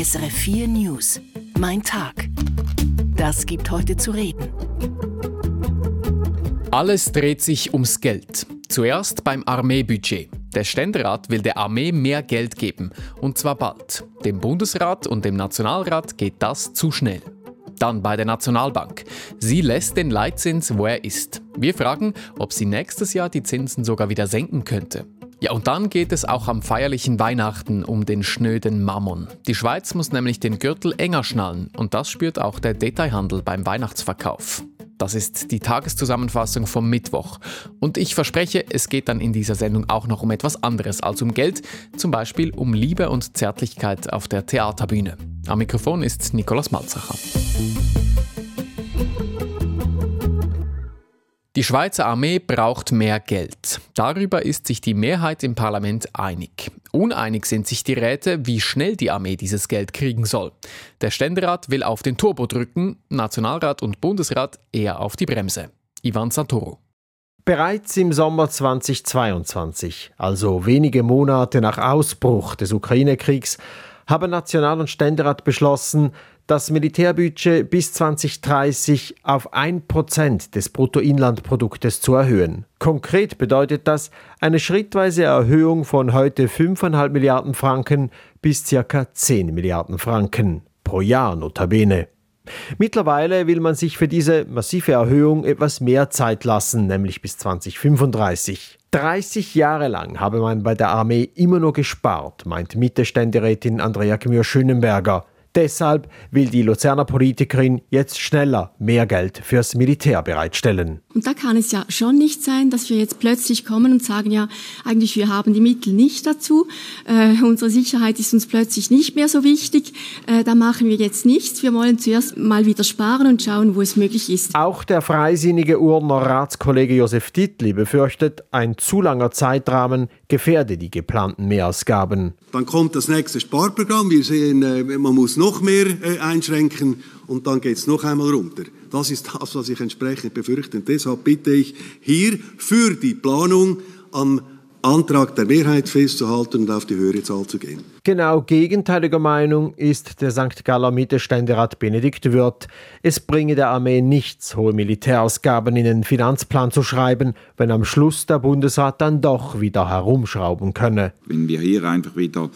SRF 4 News. Mein Tag. Das gibt heute zu reden. Alles dreht sich ums Geld. Zuerst beim Armeebudget. Der Ständerat will der Armee mehr Geld geben. Und zwar bald. Dem Bundesrat und dem Nationalrat geht das zu schnell. Dann bei der Nationalbank. Sie lässt den Leitzins, wo er ist. Wir fragen, ob sie nächstes Jahr die Zinsen sogar wieder senken könnte. Ja, und dann geht es auch am feierlichen Weihnachten um den schnöden Mammon. Die Schweiz muss nämlich den Gürtel enger schnallen und das spürt auch der Detailhandel beim Weihnachtsverkauf. Das ist die Tageszusammenfassung vom Mittwoch. Und ich verspreche, es geht dann in dieser Sendung auch noch um etwas anderes als um Geld, zum Beispiel um Liebe und Zärtlichkeit auf der Theaterbühne. Am Mikrofon ist Nikolaus Malzacher. Die Schweizer Armee braucht mehr Geld. Darüber ist sich die Mehrheit im Parlament einig. Uneinig sind sich die Räte, wie schnell die Armee dieses Geld kriegen soll. Der Ständerat will auf den Turbo drücken, Nationalrat und Bundesrat eher auf die Bremse. Ivan Santoro. Bereits im Sommer 2022, also wenige Monate nach Ausbruch des Ukraine-Kriegs, haben National- und Ständerat beschlossen, das Militärbudget bis 2030 auf 1% des Bruttoinlandproduktes zu erhöhen. Konkret bedeutet das eine schrittweise Erhöhung von heute 5,5 Milliarden Franken bis ca. 10 Milliarden Franken pro Jahr notabene. Mittlerweile will man sich für diese massive Erhöhung etwas mehr Zeit lassen, nämlich bis 2035. 30 Jahre lang habe man bei der Armee immer nur gespart, meint Mitte-Ständerätin Andrea Gmür-Schönenberger. Deshalb will die Luzerner Politikerin jetzt schneller mehr Geld fürs Militär bereitstellen. Und da kann es ja schon nicht sein, dass wir jetzt plötzlich kommen und sagen, ja, eigentlich wir haben die Mittel nicht dazu, äh, unsere Sicherheit ist uns plötzlich nicht mehr so wichtig, äh, da machen wir jetzt nichts. Wir wollen zuerst mal wieder sparen und schauen, wo es möglich ist. Auch der freisinnige Urner Ratskollege Josef Dittli befürchtet, ein zu langer Zeitrahmen gefährde die geplanten Mehrausgaben. Dann kommt das nächste Sparprogramm. Wir sehen, äh, man muss noch mehr äh, einschränken und dann geht es noch einmal runter. Das ist das, was ich entsprechend befürchte. Und deshalb bitte ich hier für die Planung am Antrag der Mehrheit festzuhalten und auf die höhere Zahl zu gehen. Genau gegenteiliger Meinung ist der St. Galler Mittelständerat Benedikt Wirth. Es bringe der Armee nichts, hohe Militärausgaben in den Finanzplan zu schreiben, wenn am Schluss der Bundesrat dann doch wieder herumschrauben könne. Wenn wir hier einfach wieder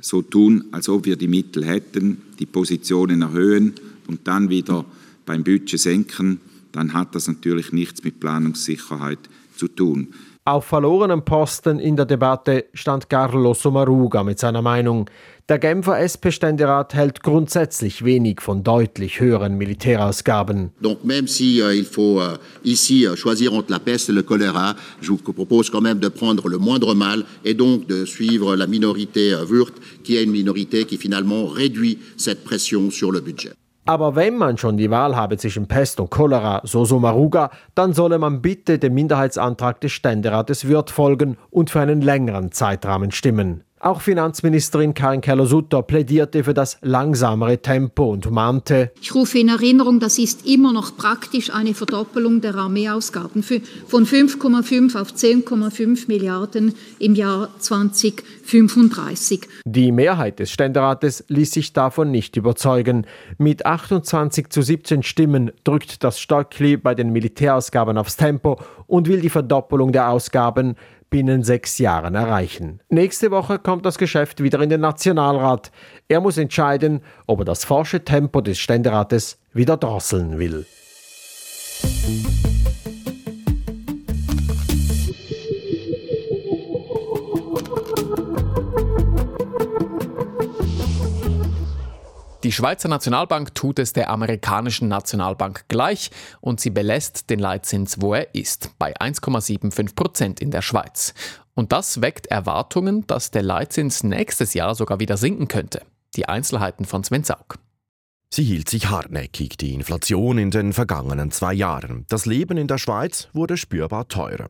so tun, als ob wir die Mittel hätten, die Positionen erhöhen und dann wieder beim Budget senken, dann hat das natürlich nichts mit Planungssicherheit zu tun. Auf verlorenen Posten in der Debatte stand Carlo Sommaruga mit seiner Meinung, der Genfer SP-Ständerat hält grundsätzlich wenig von deutlich höheren Militärausgaben. Donc même si euh, il faut euh, ici euh, choisir entre la peste et le choléra, je vous propose quand même de prendre le moindre mal et donc de suivre la minorité euh, Würth, qui est une minorité qui finalement réduit cette pression sur le budget. Aber wenn man schon die Wahl habe zwischen Pest und Cholera, so Somaruga, dann solle man bitte dem Minderheitsantrag des Ständerates Wirth folgen und für einen längeren Zeitrahmen stimmen. Auch Finanzministerin Karin Keller-Sutter plädierte für das langsamere Tempo und mahnte, Ich rufe in Erinnerung, das ist immer noch praktisch eine Verdoppelung der Armeeausgaben von 5,5 auf 10,5 Milliarden im Jahr 2035. Die Mehrheit des Ständerates ließ sich davon nicht überzeugen. Mit 28 zu 17 Stimmen drückt das Stöckli bei den Militärausgaben aufs Tempo und will die Verdoppelung der Ausgaben binnen sechs Jahren erreichen. Nächste Woche kommt das Geschäft wieder in den Nationalrat. Er muss entscheiden, ob er das forsche Tempo des Ständerates wieder drosseln will. Die Schweizer Nationalbank tut es der amerikanischen Nationalbank gleich und sie belässt den Leitzins, wo er ist, bei 1,75 Prozent in der Schweiz. Und das weckt Erwartungen, dass der Leitzins nächstes Jahr sogar wieder sinken könnte. Die Einzelheiten von Sven Saug. Sie hielt sich hartnäckig, die Inflation in den vergangenen zwei Jahren. Das Leben in der Schweiz wurde spürbar teurer.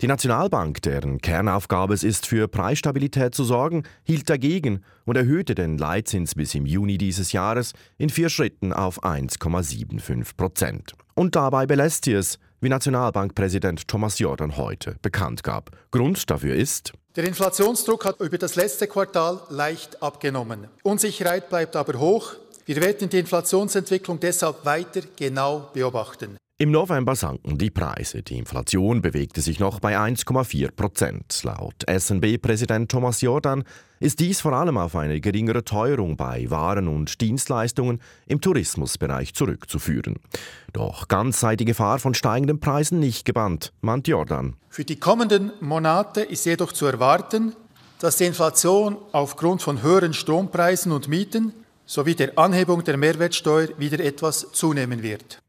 Die Nationalbank, deren Kernaufgabe es ist, für Preisstabilität zu sorgen, hielt dagegen und erhöhte den Leitzins bis im Juni dieses Jahres in vier Schritten auf 1,75 Prozent. Und dabei belässt sie es, wie Nationalbankpräsident Thomas Jordan heute bekannt gab. Grund dafür ist, der Inflationsdruck hat über das letzte Quartal leicht abgenommen. Unsicherheit bleibt aber hoch. Wir werden die Inflationsentwicklung deshalb weiter genau beobachten. Im November sanken die Preise. Die Inflation bewegte sich noch bei 1,4 Prozent. Laut SNB-Präsident Thomas Jordan ist dies vor allem auf eine geringere Teuerung bei Waren und Dienstleistungen im Tourismusbereich zurückzuführen. Doch ganz sei die Gefahr von steigenden Preisen nicht gebannt, meint Jordan. Für die kommenden Monate ist jedoch zu erwarten, dass die Inflation aufgrund von höheren Strompreisen und Mieten sowie der Anhebung der Mehrwertsteuer wieder etwas zunehmen wird.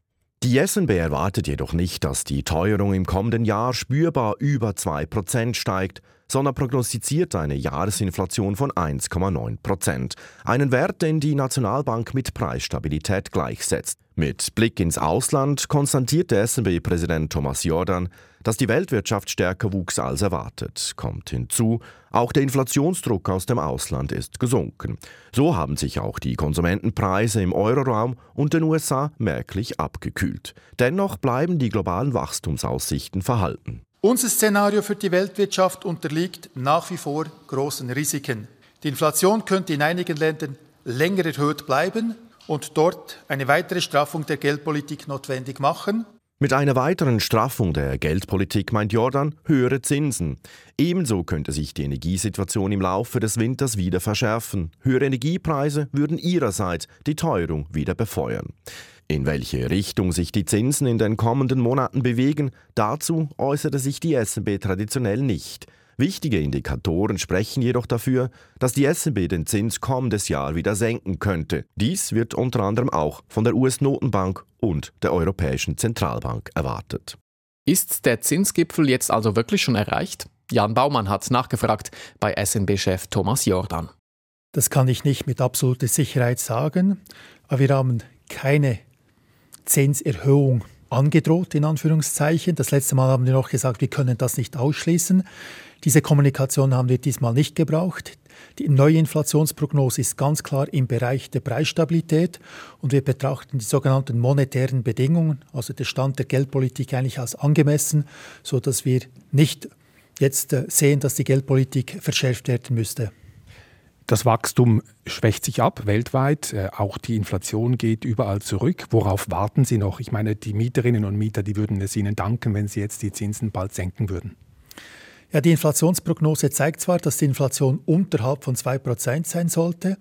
Die SNB erwartet jedoch nicht, dass die Teuerung im kommenden Jahr spürbar über 2% steigt, sondern prognostiziert eine Jahresinflation von 1,9%. Einen Wert, den die Nationalbank mit Preisstabilität gleichsetzt. Mit Blick ins Ausland konstatierte SNB-Präsident Thomas Jordan, dass die Weltwirtschaft stärker wuchs als erwartet. Kommt hinzu, auch der Inflationsdruck aus dem Ausland ist gesunken. So haben sich auch die Konsumentenpreise im Euroraum und den USA merklich abgekühlt. Dennoch bleiben die globalen Wachstumsaussichten verhalten. Unser Szenario für die Weltwirtschaft unterliegt nach wie vor großen Risiken. Die Inflation könnte in einigen Ländern länger erhöht bleiben und dort eine weitere Straffung der Geldpolitik notwendig machen. Mit einer weiteren Straffung der Geldpolitik meint Jordan höhere Zinsen. Ebenso könnte sich die Energiesituation im Laufe des Winters wieder verschärfen. Höhere Energiepreise würden ihrerseits die Teuerung wieder befeuern. In welche Richtung sich die Zinsen in den kommenden Monaten bewegen, dazu äußerte sich die SNB traditionell nicht. Wichtige Indikatoren sprechen jedoch dafür, dass die SNB den Zins kommendes Jahr wieder senken könnte. Dies wird unter anderem auch von der US-Notenbank und der Europäischen Zentralbank erwartet. Ist der Zinsgipfel jetzt also wirklich schon erreicht? Jan Baumann hat nachgefragt bei SNB-Chef Thomas Jordan. Das kann ich nicht mit absoluter Sicherheit sagen, aber wir haben keine Zinserhöhung angedroht, in Anführungszeichen. Das letzte Mal haben wir noch gesagt, wir können das nicht ausschließen. Diese Kommunikation haben wir diesmal nicht gebraucht. Die neue Inflationsprognose ist ganz klar im Bereich der Preisstabilität und wir betrachten die sogenannten monetären Bedingungen, also der Stand der Geldpolitik eigentlich als angemessen, sodass wir nicht jetzt äh, sehen, dass die Geldpolitik verschärft werden müsste. Das Wachstum schwächt sich ab weltweit. Äh, auch die Inflation geht überall zurück. Worauf warten Sie noch? Ich meine, die Mieterinnen und Mieter, die würden es Ihnen danken, wenn Sie jetzt die Zinsen bald senken würden. Ja, die Inflationsprognose zeigt zwar, dass die Inflation unterhalb von 2% sein sollte,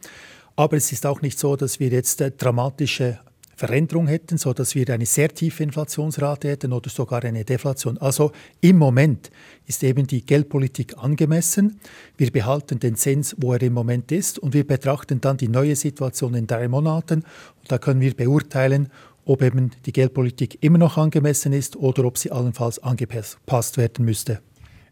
aber es ist auch nicht so, dass wir jetzt äh, dramatische Veränderung hätten, sodass wir eine sehr tiefe Inflationsrate hätten oder sogar eine Deflation. Also im Moment ist eben die Geldpolitik angemessen. Wir behalten den Zins, wo er im Moment ist und wir betrachten dann die neue Situation in drei Monaten. Und da können wir beurteilen, ob eben die Geldpolitik immer noch angemessen ist oder ob sie allenfalls angepasst werden müsste.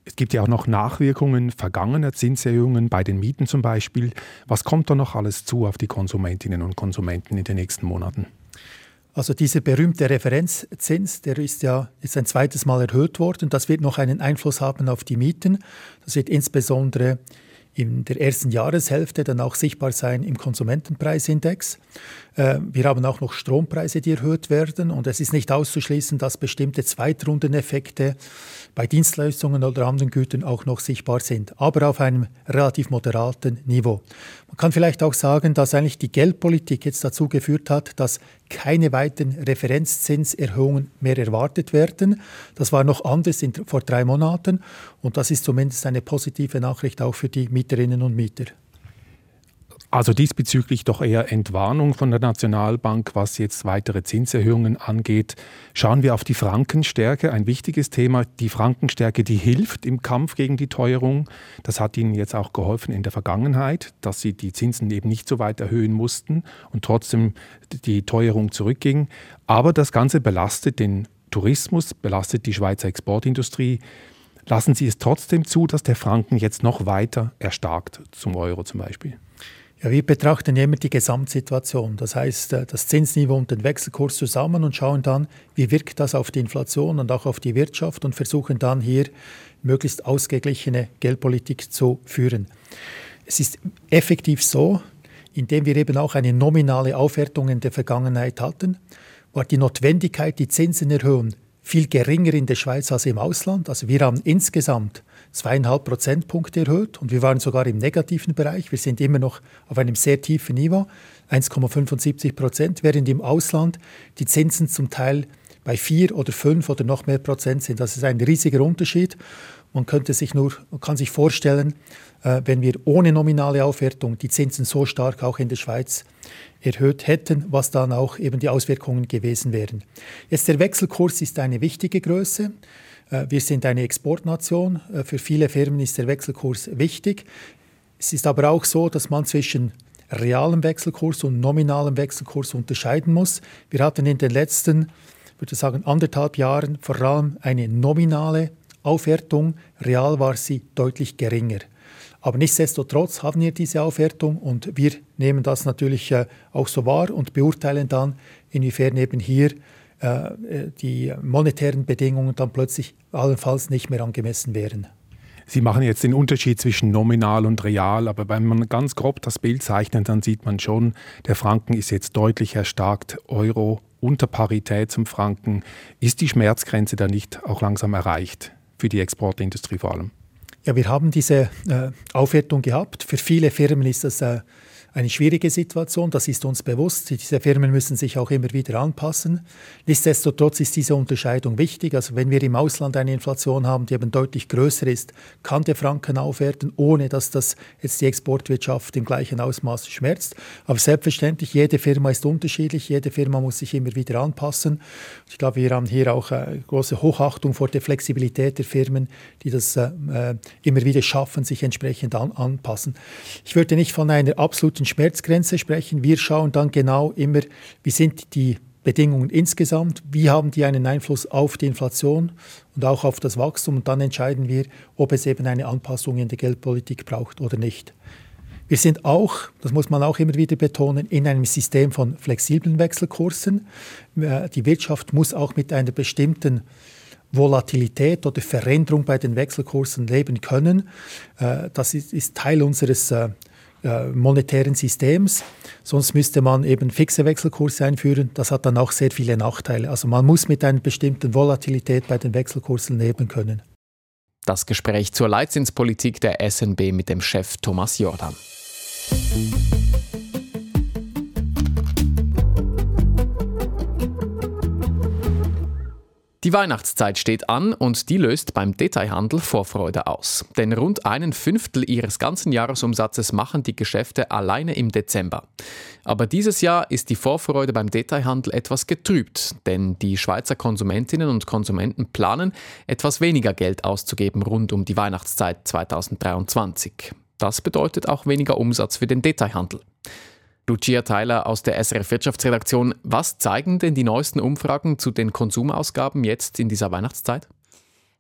Es gibt ja auch noch Nachwirkungen vergangener Zinserhöhungen bei den Mieten zum Beispiel. Was kommt da noch alles zu auf die Konsumentinnen und Konsumenten in den nächsten Monaten? Also dieser berühmte Referenzzins, der ist ja jetzt ein zweites Mal erhöht worden. Das wird noch einen Einfluss haben auf die Mieten. Das wird insbesondere in der ersten Jahreshälfte dann auch sichtbar sein im Konsumentenpreisindex. Äh, wir haben auch noch Strompreise, die erhöht werden und es ist nicht auszuschließen, dass bestimmte Zweitrundeneffekte bei Dienstleistungen oder anderen Gütern auch noch sichtbar sind, aber auf einem relativ moderaten Niveau. Man kann vielleicht auch sagen, dass eigentlich die Geldpolitik jetzt dazu geführt hat, dass keine weiteren Referenzzinserhöhungen mehr erwartet werden. Das war noch anders in, vor drei Monaten und das ist zumindest eine positive Nachricht auch für die Mieterinnen und Mieter. Also diesbezüglich doch eher Entwarnung von der Nationalbank, was jetzt weitere Zinserhöhungen angeht. Schauen wir auf die Frankenstärke, ein wichtiges Thema. Die Frankenstärke, die hilft im Kampf gegen die Teuerung. Das hat Ihnen jetzt auch geholfen in der Vergangenheit, dass Sie die Zinsen eben nicht so weit erhöhen mussten und trotzdem die Teuerung zurückging. Aber das Ganze belastet den Tourismus, belastet die Schweizer Exportindustrie. Lassen Sie es trotzdem zu, dass der Franken jetzt noch weiter erstarkt zum Euro zum Beispiel? Ja, wir betrachten immer die Gesamtsituation, das heißt äh, das Zinsniveau und den Wechselkurs zusammen und schauen dann, wie wirkt das auf die Inflation und auch auf die Wirtschaft und versuchen dann hier möglichst ausgeglichene Geldpolitik zu führen. Es ist effektiv so, indem wir eben auch eine nominale Aufwertung in der Vergangenheit hatten, war die Notwendigkeit, die Zinsen erhöhen, viel geringer in der Schweiz als im Ausland. Also wir haben insgesamt zweieinhalb Prozentpunkte erhöht und wir waren sogar im negativen Bereich. Wir sind immer noch auf einem sehr tiefen Niveau, 1,75 Prozent, während im Ausland die Zinsen zum Teil bei vier oder fünf oder noch mehr Prozent sind. Das ist ein riesiger Unterschied. Man könnte sich nur, man kann sich vorstellen, äh, wenn wir ohne nominale Aufwertung die Zinsen so stark auch in der Schweiz erhöht hätten, was dann auch eben die Auswirkungen gewesen wären. Jetzt der Wechselkurs ist eine wichtige Größe. Äh, wir sind eine Exportnation. Äh, für viele Firmen ist der Wechselkurs wichtig. Es ist aber auch so, dass man zwischen realem Wechselkurs und nominalem Wechselkurs unterscheiden muss. Wir hatten in den letzten, würde sagen, anderthalb Jahren vor allem eine nominale Aufwertung. Real war sie deutlich geringer. Aber nichtsdestotrotz haben wir diese Aufwertung und wir nehmen das natürlich äh, auch so wahr und beurteilen dann, inwiefern eben hier äh, die monetären Bedingungen dann plötzlich allenfalls nicht mehr angemessen wären. Sie machen jetzt den Unterschied zwischen nominal und real, aber wenn man ganz grob das Bild zeichnet, dann sieht man schon, der Franken ist jetzt deutlich erstarkt, Euro unter Parität zum Franken. Ist die Schmerzgrenze da nicht auch langsam erreicht für die Exportindustrie vor allem? Ja, wir haben diese äh, Aufwertung gehabt. Für viele Firmen ist das äh, eine schwierige Situation, das ist uns bewusst. Diese Firmen müssen sich auch immer wieder anpassen. Nichtsdestotrotz ist diese Unterscheidung wichtig. Also wenn wir im Ausland eine Inflation haben, die eben deutlich größer ist, kann der Franken aufwerten, ohne dass das jetzt die Exportwirtschaft im gleichen Ausmaß schmerzt. Aber selbstverständlich, jede Firma ist unterschiedlich, jede Firma muss sich immer wieder anpassen. Ich glaube, wir haben hier auch eine äh, große Hochachtung vor der Flexibilität der Firmen, die das äh, äh, immer wieder schaffen, sich entsprechend an, anpassen. Ich würde nicht von einer absoluten absoluten Schmerzgrenze sprechen. Wir schauen dann genau immer, wie sind die Bedingungen insgesamt, wie haben die einen Einfluss auf die Inflation und auch auf das Wachstum und dann entscheiden wir, ob es eben eine Anpassung in der Geldpolitik braucht oder nicht. Wir sind auch, das muss man auch immer wieder betonen, in einem System von flexiblen Wechselkursen. Äh, die Wirtschaft muss auch mit einer bestimmten Volatilität oder Veränderung bei den Wechselkursen leben können. Äh, das ist Teil unseres äh, äh, monetären Systems. Sonst müsste man eben fixe Wechselkurse einführen. Das hat dann auch sehr viele Nachteile. Also man muss mit einer bestimmten Volatilität bei den Wechselkursen leben können. Das Gespräch zur Leitzinspolitik der SNB mit dem Chef Thomas Jordan. Die Weihnachtszeit steht an und die löst beim Detailhandel Vorfreude aus. Denn rund einen Fünftel ihres ganzen Jahresumsatzes machen die Geschäfte alleine im Dezember. Aber dieses Jahr ist die Vorfreude beim Detailhandel etwas getrübt, denn die Schweizer Konsumentinnen und Konsumenten planen, etwas weniger Geld auszugeben rund um die Weihnachtszeit 2023. Das bedeutet auch weniger Umsatz für den Detailhandel. Lucia Theiler aus der SRF Wirtschaftsredaktion. Was zeigen denn die neuesten Umfragen zu den Konsumausgaben jetzt in dieser Weihnachtszeit?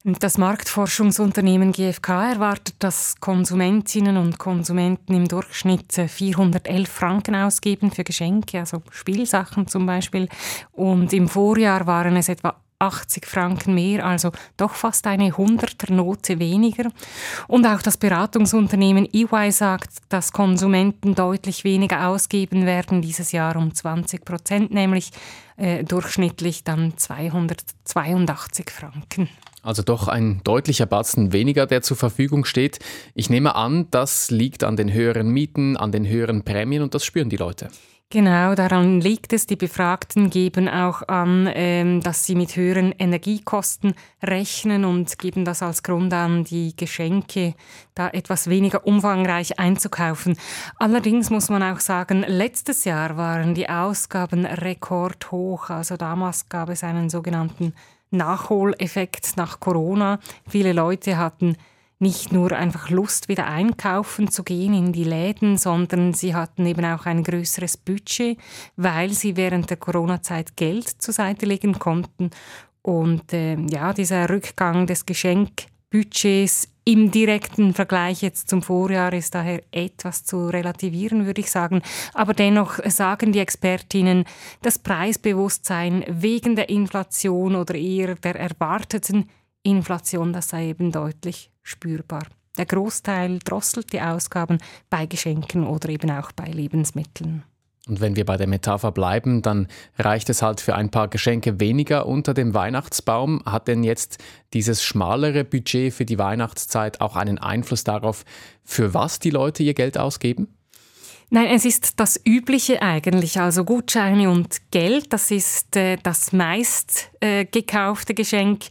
Das Marktforschungsunternehmen GfK erwartet, dass Konsumentinnen und Konsumenten im Durchschnitt 411 Franken ausgeben für Geschenke, also Spielsachen zum Beispiel. Und im Vorjahr waren es etwa 80 Franken mehr, also doch fast eine Hunderternote weniger. Und auch das Beratungsunternehmen EY sagt, dass Konsumenten deutlich weniger ausgeben werden dieses Jahr um 20 Prozent, nämlich äh, durchschnittlich dann 282 Franken. Also doch ein deutlicher Batzen weniger, der zur Verfügung steht. Ich nehme an, das liegt an den höheren Mieten, an den höheren Prämien und das spüren die Leute. Genau, daran liegt es. Die Befragten geben auch an, ähm, dass sie mit höheren Energiekosten rechnen und geben das als Grund an, die Geschenke da etwas weniger umfangreich einzukaufen. Allerdings muss man auch sagen, letztes Jahr waren die Ausgaben rekordhoch. Also damals gab es einen sogenannten Nachholeffekt nach Corona. Viele Leute hatten nicht nur einfach Lust, wieder einkaufen zu gehen in die Läden, sondern sie hatten eben auch ein größeres Budget, weil sie während der Corona-Zeit Geld zur Seite legen konnten. Und äh, ja, dieser Rückgang des Geschenkbudgets im direkten Vergleich jetzt zum Vorjahr ist daher etwas zu relativieren, würde ich sagen. Aber dennoch sagen die Expertinnen, das Preisbewusstsein wegen der Inflation oder eher der erwarteten Inflation, das sei eben deutlich spürbar. Der Großteil drosselt die Ausgaben bei Geschenken oder eben auch bei Lebensmitteln. Und wenn wir bei der Metapher bleiben, dann reicht es halt für ein paar Geschenke weniger unter dem Weihnachtsbaum. Hat denn jetzt dieses schmalere Budget für die Weihnachtszeit auch einen Einfluss darauf, für was die Leute ihr Geld ausgeben? Nein, es ist das Übliche eigentlich. Also Gutscheine und Geld, das ist äh, das meist äh, gekaufte Geschenk.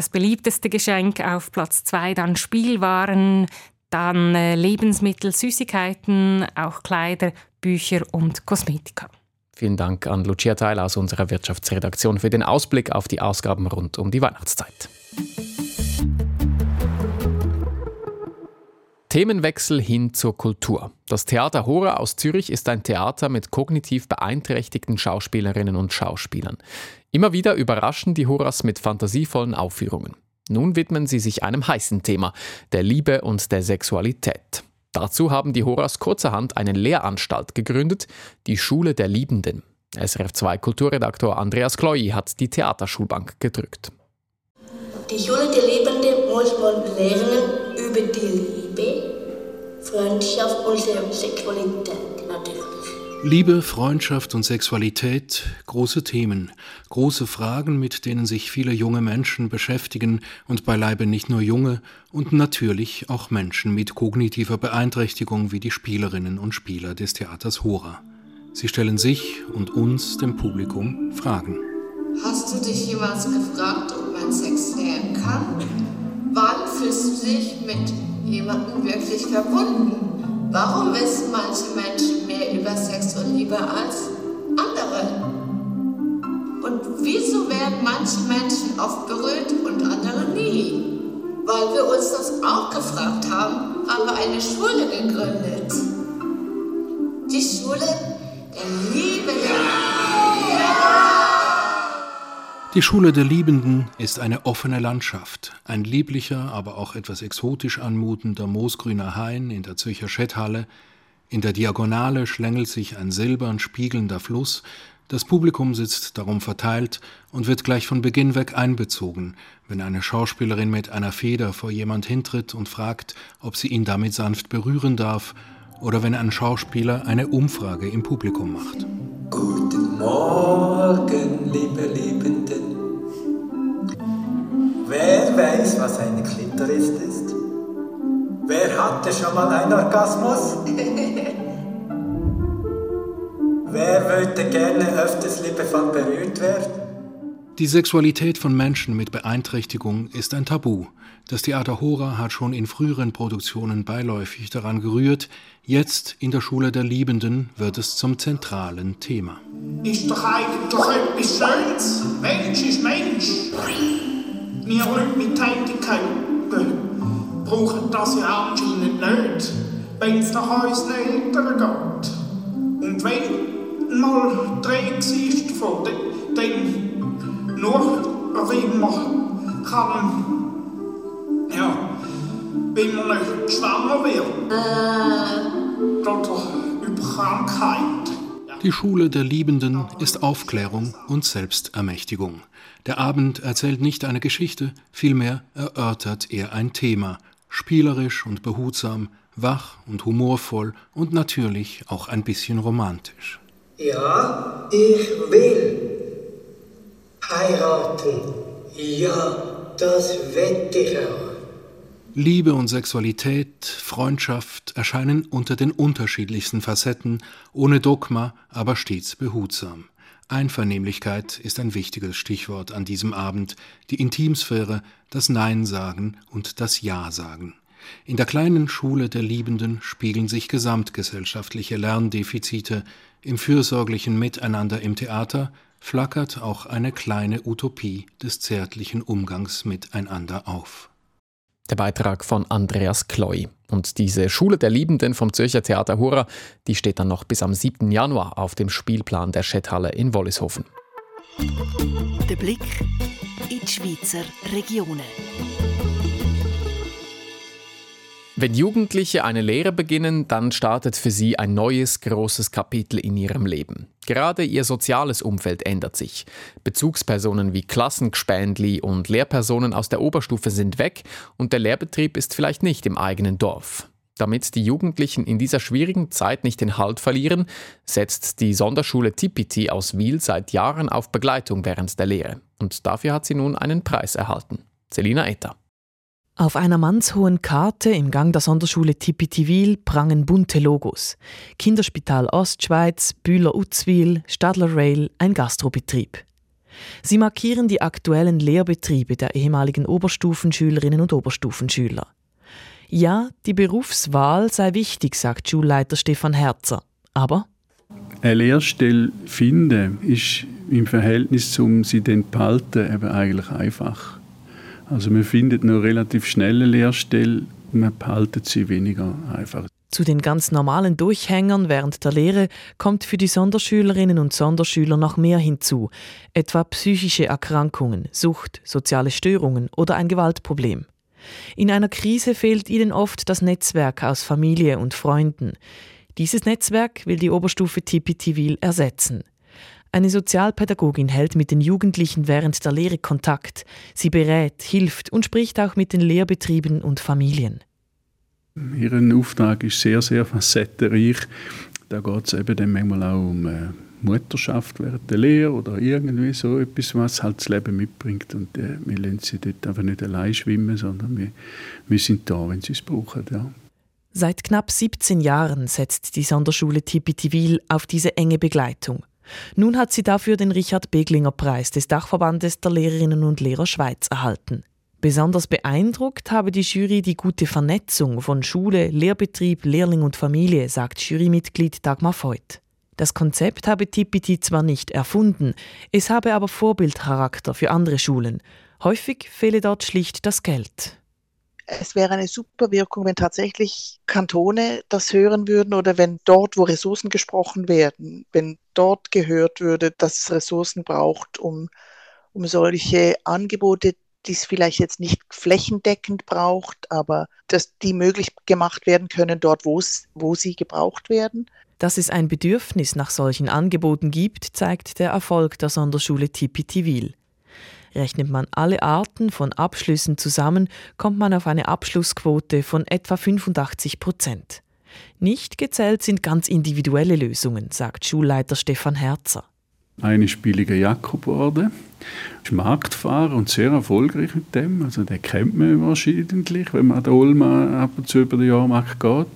Das beliebteste Geschenk auf Platz zwei, dann Spielwaren, dann äh, Lebensmittel, Süßigkeiten, auch Kleider, Bücher und Kosmetika. Vielen Dank an Lucia Teil aus unserer Wirtschaftsredaktion für den Ausblick auf die Ausgaben rund um die Weihnachtszeit. Themenwechsel hin zur Kultur. Das Theater Hora aus Zürich ist ein Theater mit kognitiv beeinträchtigten Schauspielerinnen und Schauspielern. Immer wieder überraschen die Horas mit fantasievollen Aufführungen. Nun widmen sie sich einem heißen Thema, der Liebe und der Sexualität. Dazu haben die Horas kurzerhand eine Lehranstalt gegründet, die Schule der Liebenden. SRF2 Kulturredaktor Andreas Kloy hat die Theaterschulbank gedrückt. Die Schule der Liebenden muss man lernen über die Liebe, Freundschaft und Sexualität natürlich. Liebe, Freundschaft und Sexualität, große Themen, große Fragen, mit denen sich viele junge Menschen beschäftigen und beileibe nicht nur junge und natürlich auch Menschen mit kognitiver Beeinträchtigung wie die Spielerinnen und Spieler des Theaters Hora. Sie stellen sich und uns, dem Publikum, Fragen. Hast du dich jemals gefragt, ob man Sex lernen kann? Wann fühlst du dich mit jemandem wirklich verbunden? Warum wissen manche Menschen mehr über Sex und Liebe als andere? Und wieso werden manche Menschen oft berührt und andere nie? Weil wir uns das auch gefragt haben, haben wir eine Schule gegründet. Die Schule der Liebe. Die Schule der Liebenden ist eine offene Landschaft, ein lieblicher, aber auch etwas exotisch anmutender moosgrüner Hain in der Zürcher Schetthalle. In der Diagonale schlängelt sich ein silbern spiegelnder Fluss. Das Publikum sitzt darum verteilt und wird gleich von Beginn weg einbezogen, wenn eine Schauspielerin mit einer Feder vor jemand hintritt und fragt, ob sie ihn damit sanft berühren darf, oder wenn ein Schauspieler eine Umfrage im Publikum macht. Guten Morgen, liebe Liebenden. Wer weiß, was eine Klitoris ist? Wer hatte schon mal einen Orgasmus? Wer würde gerne öfters liebevoll berührt werden? Die Sexualität von Menschen mit Beeinträchtigung ist ein Tabu. Das Theater Hora hat schon in früheren Produktionen beiläufig daran gerührt. Jetzt in der Schule der Liebenden wird es zum zentralen Thema. Ist doch eigentlich etwas Schönes. Mensch ist Mensch. Wir Leute mit Handicap brauchen das ja anscheinend nicht, wenn es nach unseren Eltern geht. Und wenn mal Dreh war davon, dann nur, wenn man kann, ja, wenn man nicht schwanger wird. Oder über Krankheit. Die Schule der Liebenden ist Aufklärung und Selbstermächtigung. Der Abend erzählt nicht eine Geschichte, vielmehr erörtert er ein Thema, spielerisch und behutsam, wach und humorvoll und natürlich auch ein bisschen romantisch. Ja, ich will heiraten. Ja, das wette ich auch. Liebe und Sexualität, Freundschaft erscheinen unter den unterschiedlichsten Facetten, ohne Dogma, aber stets behutsam. Einvernehmlichkeit ist ein wichtiges Stichwort an diesem Abend, die Intimsphäre, das Nein sagen und das Ja sagen. In der kleinen Schule der Liebenden spiegeln sich gesamtgesellschaftliche Lerndefizite, im fürsorglichen Miteinander im Theater flackert auch eine kleine Utopie des zärtlichen Umgangs miteinander auf. Der Beitrag von Andreas Kloy. Und diese Schule der Liebenden vom Zürcher Theater Hura, die steht dann noch bis am 7. Januar auf dem Spielplan der Schetthalle in Wollishofen. Der Blick in die Schweizer Regionen. Wenn Jugendliche eine Lehre beginnen, dann startet für sie ein neues, großes Kapitel in ihrem Leben. Gerade ihr soziales Umfeld ändert sich. Bezugspersonen wie Klassengespendli und Lehrpersonen aus der Oberstufe sind weg und der Lehrbetrieb ist vielleicht nicht im eigenen Dorf. Damit die Jugendlichen in dieser schwierigen Zeit nicht den Halt verlieren, setzt die Sonderschule Tipiti aus Wiel seit Jahren auf Begleitung während der Lehre. Und dafür hat sie nun einen Preis erhalten. Selina Eta. Auf einer mannshohen Karte im Gang der Sonderschule Tipiti Wiel prangen bunte Logos. Kinderspital Ostschweiz, Bühler Utzwil, Stadler Rail, ein Gastrobetrieb. Sie markieren die aktuellen Lehrbetriebe der ehemaligen Oberstufenschülerinnen und Oberstufenschüler. Ja, die Berufswahl sei wichtig, sagt Schulleiter Stefan Herzer. Aber eine Lehrstelle finden ist im Verhältnis zum sie dann behalten eben eigentlich einfach. Also man findet nur relativ schnell eine Lehrstelle, man behaltet sie weniger einfach. Zu den ganz normalen Durchhängern während der Lehre kommt für die Sonderschülerinnen und Sonderschüler noch mehr hinzu, etwa psychische Erkrankungen, Sucht, soziale Störungen oder ein Gewaltproblem. In einer Krise fehlt ihnen oft das Netzwerk aus Familie und Freunden. Dieses Netzwerk will die Oberstufe Tipitivil ersetzen. Eine Sozialpädagogin hält mit den Jugendlichen während der Lehre Kontakt. Sie berät, hilft und spricht auch mit den Lehrbetrieben und Familien. Ihr Auftrag ist sehr, sehr facettenreich. Da geht es eben dann manchmal auch um äh, Mutterschaft während der Lehre oder irgendwie so etwas, was halt das Leben mitbringt. Und äh, wir lassen sie dort einfach nicht allein schwimmen, sondern wir, wir sind da, wenn sie es brauchen. Ja. Seit knapp 17 Jahren setzt die Sonderschule Tipitivil auf diese enge Begleitung. Nun hat sie dafür den Richard Beglinger Preis des Dachverbandes der Lehrerinnen und Lehrer Schweiz erhalten. Besonders beeindruckt habe die Jury die gute Vernetzung von Schule, Lehrbetrieb, Lehrling und Familie, sagt Jurymitglied Dagmar Voigt. Das Konzept habe Tipiti zwar nicht erfunden, es habe aber Vorbildcharakter für andere Schulen. Häufig fehle dort schlicht das Geld. Es wäre eine super Wirkung, wenn tatsächlich Kantone das hören würden oder wenn dort, wo Ressourcen gesprochen werden, wenn dort gehört würde, dass es Ressourcen braucht, um, um solche Angebote die es vielleicht jetzt nicht flächendeckend braucht, aber dass die möglich gemacht werden können dort, wo sie gebraucht werden. Dass es ein Bedürfnis nach solchen Angeboten gibt, zeigt der Erfolg der Sonderschule Tipitivil. Rechnet man alle Arten von Abschlüssen zusammen, kommt man auf eine Abschlussquote von etwa 85 Prozent. Nicht gezählt sind ganz individuelle Lösungen, sagt Schulleiter Stefan Herzer. Eine ist billiger Jakoborde, ist Marktfahrer und sehr erfolgreich mit dem. Also den kennt man wahrscheinlich, wenn man an der Olma ab und zu über den Jahrmarkt geht.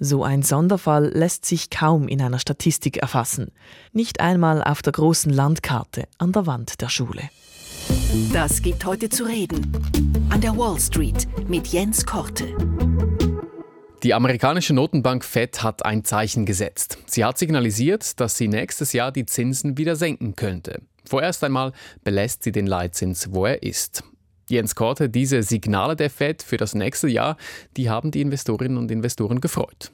So ein Sonderfall lässt sich kaum in einer Statistik erfassen. Nicht einmal auf der großen Landkarte an der Wand der Schule. Das gibt heute zu reden. An der Wall Street mit Jens Korte. Die amerikanische Notenbank Fed hat ein Zeichen gesetzt. Sie hat signalisiert, dass sie nächstes Jahr die Zinsen wieder senken könnte. Vorerst einmal belässt sie den Leitzins, wo er ist. Jens Korte, diese Signale der Fed für das nächste Jahr, die haben die Investorinnen und Investoren gefreut.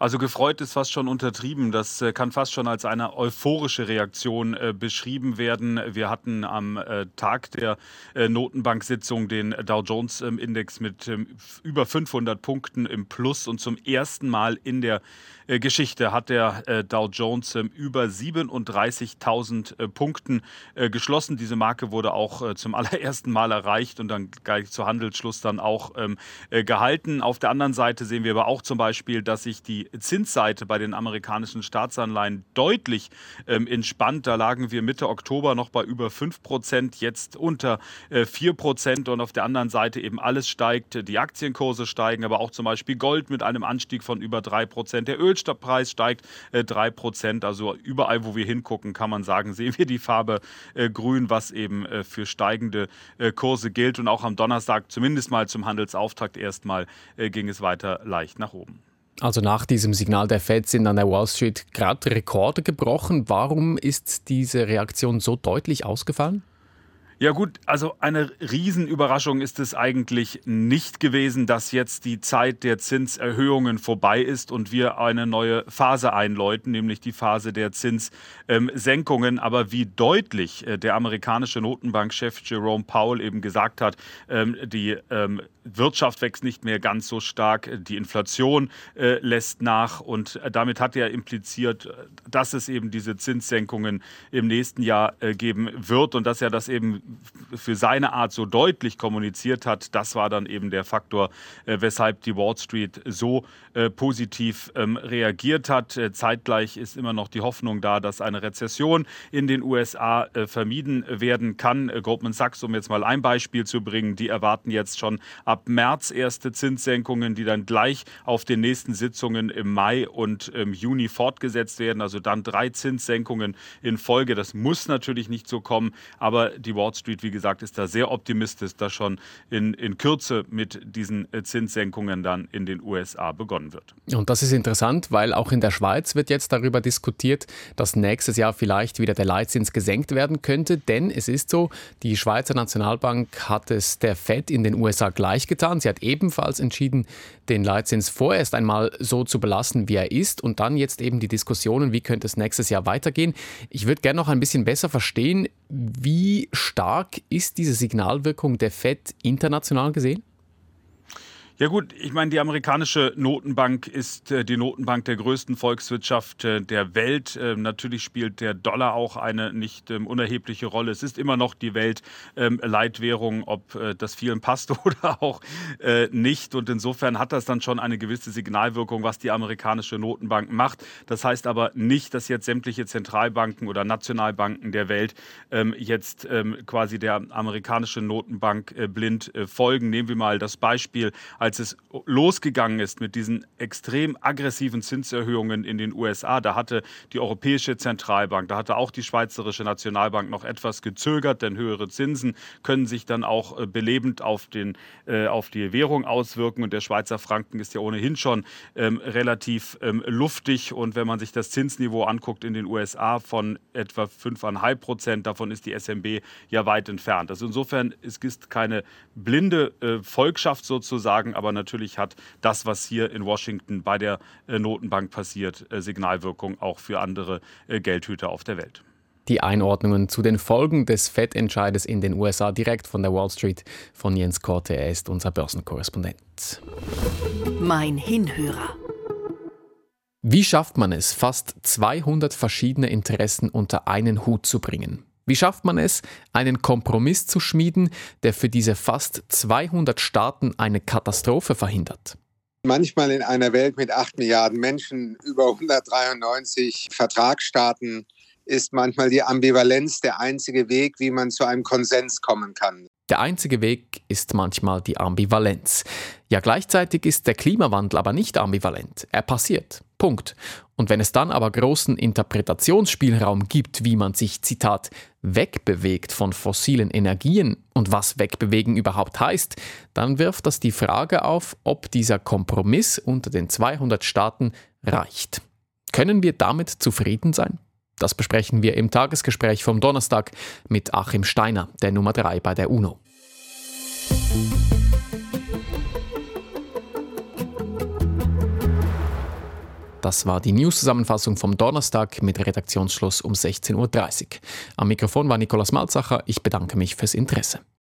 Also gefreut ist fast schon untertrieben. Das äh, kann fast schon als eine euphorische Reaktion äh, beschrieben werden. Wir hatten am äh, Tag der äh, Notenbank-Sitzung den Dow Jones-Index mit ähm, über 500 Punkten im Plus und zum ersten Mal in der Geschichte hat der äh, Dow Jones ähm, über 37.000 Punkten geschlossen. Diese Marke wurde auch zum allerersten Mal erreicht und dann gleich zu Handelsschluss dann auch ähm, gehalten. Auf der anderen Seite sehen wir aber auch zum Beispiel, dass sich die Zinsseite bei den amerikanischen Staatsanleihen deutlich ähm, entspannt. Da lagen wir Mitte Oktober noch bei über 5 Prozent, jetzt unter äh, 4 Prozent und auf der anderen Seite eben alles steigt. Die Aktienkurse steigen, aber auch zum Beispiel Gold mit einem Anstieg von über 3 Prozent. Der Ölpreis steigt äh, 3 Prozent. Also überall, wo wir hingucken, kann man sagen, sehen wir die Farbe äh, grün, was eben äh, für steigende äh, Kurse gilt. Und auch am Donnerstag, zumindest mal zum Handelsauftakt erstmal, äh, ging es weiter leicht nach oben. Also nach diesem Signal der Fed sind an der Wall Street gerade Rekorde gebrochen. Warum ist diese Reaktion so deutlich ausgefallen? Ja gut, also eine Riesenüberraschung ist es eigentlich nicht gewesen, dass jetzt die Zeit der Zinserhöhungen vorbei ist und wir eine neue Phase einläuten, nämlich die Phase der Zinssenkungen. Aber wie deutlich äh, der amerikanische Notenbankchef Jerome Powell eben gesagt hat, ähm, die ähm, Wirtschaft wächst nicht mehr ganz so stark, die Inflation äh, lässt nach und damit hat er impliziert, dass es eben diese Zinssenkungen im nächsten Jahr äh, geben wird und dass er das eben für seine Art so deutlich kommuniziert hat. Das war dann eben der Faktor, äh, weshalb die Wall Street so äh, positiv ähm, reagiert hat. Äh, zeitgleich ist immer noch die Hoffnung da, dass eine Rezession in den USA äh, vermieden werden kann. Äh, Goldman Sachs, um jetzt mal ein Beispiel zu bringen, die erwarten jetzt schon ab März erste Zinssenkungen, die dann gleich auf den nächsten Sitzungen im Mai und im Juni fortgesetzt werden. Also dann drei Zinssenkungen in Folge. Das muss natürlich nicht so kommen, aber die Wall Street, wie gesagt, ist da sehr optimistisch, dass schon in, in Kürze mit diesen äh, Zinssenkungen dann in den USA begonnen wird. Und das ist interessant, weil auch in der Schweiz wird jetzt darüber diskutiert, dass nächstes Jahr vielleicht wieder der Leitzins gesenkt werden könnte, denn es ist so, die Schweizer Nationalbank hat es der Fed in den USA gleichgetan. Sie hat ebenfalls entschieden, den Leitzins vorerst einmal so zu belassen, wie er ist und dann jetzt eben die Diskussionen, wie könnte es nächstes Jahr weitergehen. Ich würde gerne noch ein bisschen besser verstehen, wie stark ist diese Signalwirkung der Fed international gesehen? Ja gut, ich meine, die amerikanische Notenbank ist äh, die Notenbank der größten Volkswirtschaft äh, der Welt. Äh, natürlich spielt der Dollar auch eine nicht ähm, unerhebliche Rolle. Es ist immer noch die Weltleitwährung, ähm, ob das vielen passt oder auch nicht. Und insofern hat das dann schon eine gewisse Signalwirkung, was die amerikanische Notenbank macht. Das heißt aber nicht, dass jetzt sämtliche Zentralbanken oder Nationalbanken der Welt ähm, jetzt quasi der amerikanischen Notenbank blind folgen. Nehmen wir mal das Beispiel, als es losgegangen ist mit diesen extrem aggressiven Zinserhöhungen in den USA, da hatte die Europäische Zentralbank, da hatte auch die Schweizerische Nationalbank noch etwas gezögert, denn höhere Zinsen können sich dann auch äh, belebend auf, den, äh, auf die Währung auswirken. Und der Schweizer Franken ist ja ohnehin schon ähm, relativ ähm, luftig. Und wenn man sich das Zinsniveau anguckt in den USA von etwa 5,5 Prozent, davon ist die SMB ja weit entfernt. Also insofern es ist keine blinde äh, Volkschaft sozusagen, aber natürlich hat das, was hier in Washington bei der äh, Notenbank passiert, äh, Signalwirkung auch für andere äh, Geldhüter auf der Welt. Die Einordnungen zu den Folgen des Fettentscheides in den USA direkt von der Wall Street von Jens Korte. Er ist unser Börsenkorrespondent. Mein Hinhörer. Wie schafft man es, fast 200 verschiedene Interessen unter einen Hut zu bringen? Wie schafft man es, einen Kompromiss zu schmieden, der für diese fast 200 Staaten eine Katastrophe verhindert? Manchmal in einer Welt mit 8 Milliarden Menschen, über 193 Vertragsstaaten, ist manchmal die Ambivalenz der einzige Weg, wie man zu einem Konsens kommen kann. Der einzige Weg ist manchmal die Ambivalenz. Ja, gleichzeitig ist der Klimawandel aber nicht ambivalent. Er passiert. Punkt. Und wenn es dann aber großen Interpretationsspielraum gibt, wie man sich, Zitat, wegbewegt von fossilen Energien und was wegbewegen überhaupt heißt, dann wirft das die Frage auf, ob dieser Kompromiss unter den 200 Staaten reicht. Können wir damit zufrieden sein? Das besprechen wir im Tagesgespräch vom Donnerstag mit Achim Steiner, der Nummer 3 bei der UNO. Das war die News-Zusammenfassung vom Donnerstag mit Redaktionsschluss um 16.30 Uhr. Am Mikrofon war Nikolaus Malzacher. Ich bedanke mich fürs Interesse.